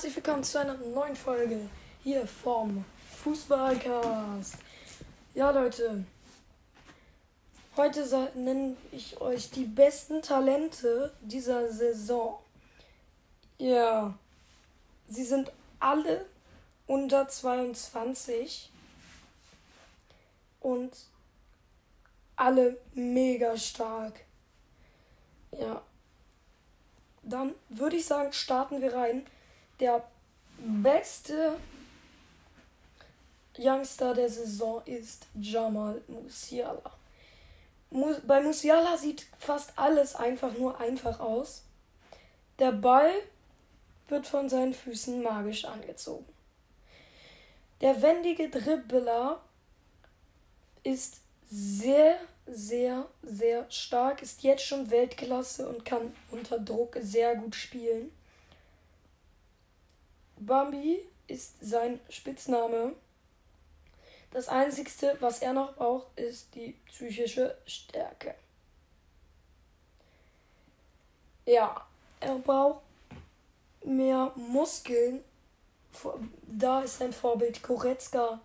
Herzlich willkommen zu einer neuen Folge hier vom Fußballcast. Ja Leute, heute nenne ich euch die besten Talente dieser Saison. Ja, sie sind alle unter 22 und alle mega stark. Ja, dann würde ich sagen, starten wir rein. Der beste Youngster der Saison ist Jamal Musiala. Bei Musiala sieht fast alles einfach nur einfach aus. Der Ball wird von seinen Füßen magisch angezogen. Der wendige Dribbler ist sehr sehr, sehr stark, ist jetzt schon Weltklasse und kann unter Druck sehr gut spielen. Bambi ist sein Spitzname. Das Einzige, was er noch braucht, ist die psychische Stärke. Ja, er braucht mehr Muskeln. Da ist sein Vorbild Koretzka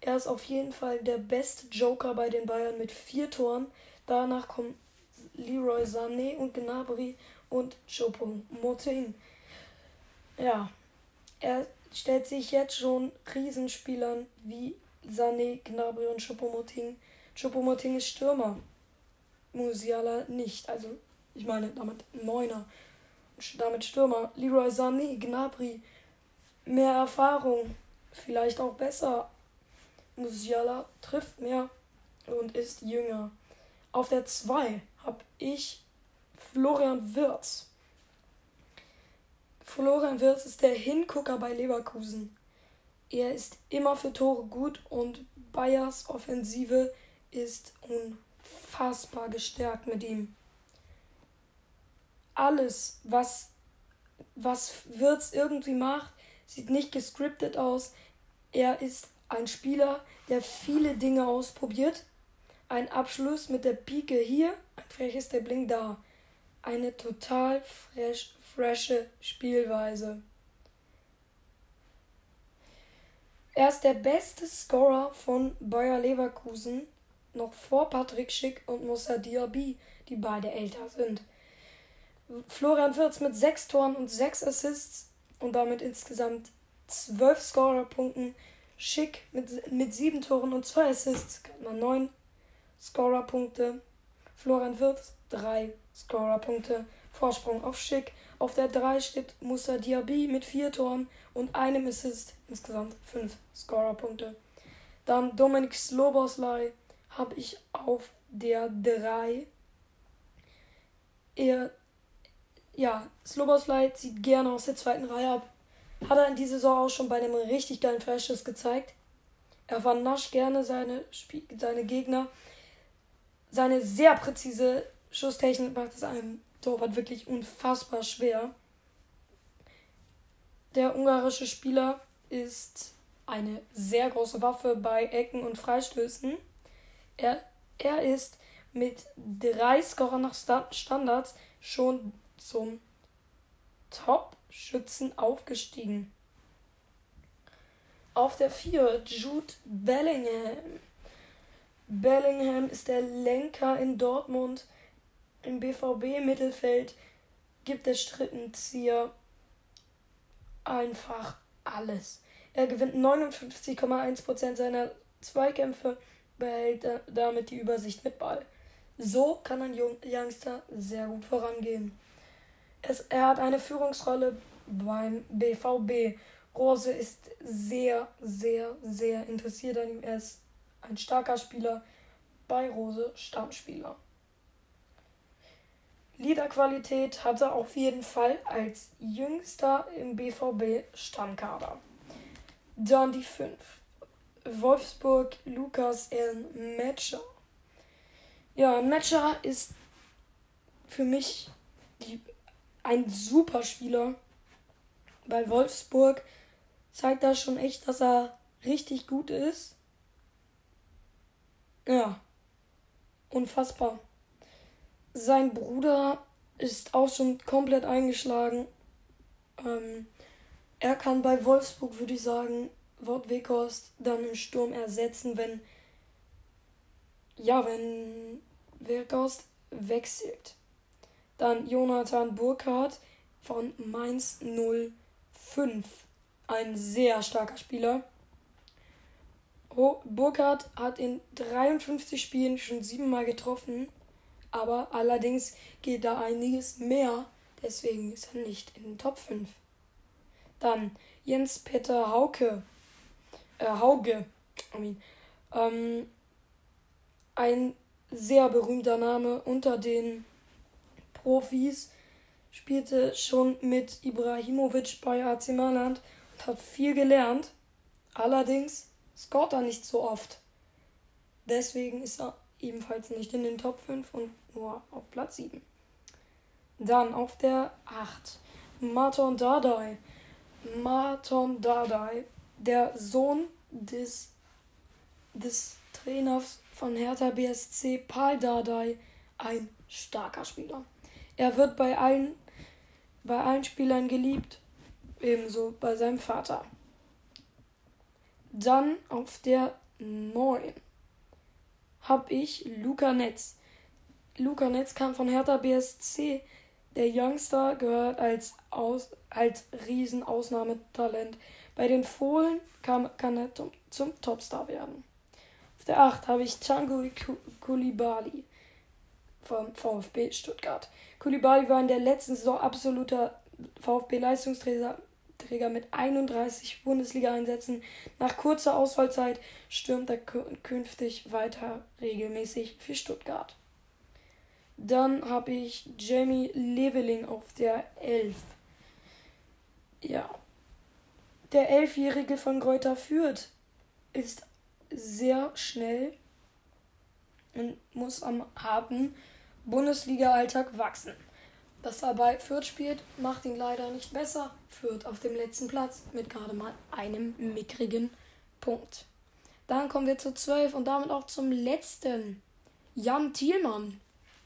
er ist auf jeden Fall der beste Joker bei den Bayern mit vier Toren. Danach kommen Leroy Sané und Gnabry und Choupo-Moting. Ja, er stellt sich jetzt schon Krisenspielern wie Sané, Gnabry und Choupo-Moting. Choupo-Moting ist Stürmer. Musiala nicht. Also, ich meine damit Neuner. Damit Stürmer. Leroy Sané, Gnabry. Mehr Erfahrung. Vielleicht auch besser Musiala trifft mehr und ist jünger. Auf der 2 habe ich Florian Wirz. Florian Wirz ist der Hingucker bei Leverkusen. Er ist immer für Tore gut und Bayers Offensive ist unfassbar gestärkt mit ihm. Alles, was, was Wirtz irgendwie macht, sieht nicht gescriptet aus. Er ist ein Spieler, der viele Dinge ausprobiert. Ein Abschluss mit der Pike hier, ein freches Bling da. Eine total fresh, frische Spielweise. Er ist der beste Scorer von Bayer Leverkusen, noch vor Patrick Schick und Moussa Diaby, die beide älter sind. Florian Wirtz mit 6 Toren und 6 Assists und damit insgesamt 12 Scorerpunkten Schick mit, mit sieben Toren und zwei Assists hat man neun Scorerpunkte. Florian Wirtz drei Scorerpunkte. Vorsprung auf Schick. Auf der 3 steht Musa Diaby mit vier Toren und einem Assist. Insgesamt fünf Scorerpunkte. Dann Dominik Sloboslai habe ich auf der 3. Er, ja, Sloboslai zieht gerne aus der zweiten Reihe ab hat er in dieser Saison auch schon bei einem richtig geilen Freischuss gezeigt. Er vernascht gerne seine, seine Gegner. Seine sehr präzise Schusstechnik macht es einem Torwart wirklich unfassbar schwer. Der ungarische Spieler ist eine sehr große Waffe bei Ecken und Freistößen. Er, er ist mit drei Scorern nach Standards schon zum Top Schützen aufgestiegen. Auf der 4 Jude Bellingham. Bellingham ist der Lenker in Dortmund. Im BVB-Mittelfeld gibt der Strittenzieher einfach alles. Er gewinnt 59,1% seiner Zweikämpfe, behält damit die Übersicht mit Ball. So kann ein Youngster sehr gut vorangehen. Es, er hat eine Führungsrolle beim BVB. Rose ist sehr, sehr, sehr interessiert an ihm. Er ist ein starker Spieler. Bei Rose Stammspieler. Liederqualität hat er auf jeden Fall als jüngster im BVB Stammkader. Dann die 5. Wolfsburg Lukas L. Matcher. Ja, Matcher ist für mich die ein super Spieler. Bei Wolfsburg zeigt er schon echt, dass er richtig gut ist. Ja, unfassbar. Sein Bruder ist auch schon komplett eingeschlagen. Ähm, er kann bei Wolfsburg, würde ich sagen, Wort Weghorst dann im Sturm ersetzen, wenn ja, wenn Weghorst wechselt. Dann Jonathan Burkhardt von Mainz 05. Ein sehr starker Spieler. Burkhardt hat in 53 Spielen schon siebenmal getroffen, aber allerdings geht da einiges mehr, deswegen ist er nicht in den Top 5. Dann Jens-Peter Hauke, äh, Hauge, ähm, ein sehr berühmter Name unter den Profis, spielte schon mit Ibrahimovic bei AC Mailand und hat viel gelernt. Allerdings scoret er nicht so oft. Deswegen ist er ebenfalls nicht in den Top 5 und nur auf Platz 7. Dann auf der 8 Marton Dardai. Marton Dardai, der Sohn des, des Trainers von Hertha BSC, Paul Dardai, ein starker Spieler. Er wird bei allen, bei allen Spielern geliebt, ebenso bei seinem Vater. Dann auf der 9 habe ich Luca Netz. Luca Netz kam von Hertha BSC. Der Youngster gehört als, Aus, als Riesenausnahmetalent. Bei den Fohlen kam, kann er zum, zum Topstar werden. Auf der 8 habe ich Tango Kulibali vom VfB Stuttgart. Kulibali war in der letzten Saison absoluter VfB-Leistungsträger mit 31 Bundesliga-Einsätzen. Nach kurzer Ausfallzeit stürmt er künftig weiter regelmäßig für Stuttgart. Dann habe ich Jamie Leveling auf der 11. Ja. Der Elfjährige von Kräuter Fürth ist sehr schnell und muss am harten Bundesliga-Alltag wachsen. Dass er bei Fürth spielt, macht ihn leider nicht besser. Fürth auf dem letzten Platz mit gerade mal einem mickrigen Punkt. Dann kommen wir zu 12 und damit auch zum letzten. Jan Thielmann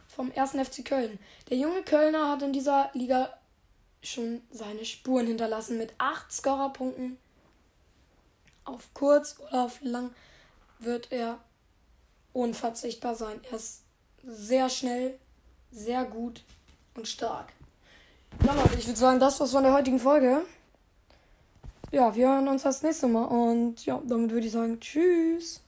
vom 1. FC Köln. Der junge Kölner hat in dieser Liga schon seine Spuren hinterlassen mit 8 Scorerpunkten. Auf kurz oder auf lang wird er unverzichtbar sein. Er ist sehr schnell, sehr gut und stark. Ja, Leute, ich würde sagen, das war's von der heutigen Folge. Ja, wir hören uns das nächste Mal und ja, damit würde ich sagen, tschüss.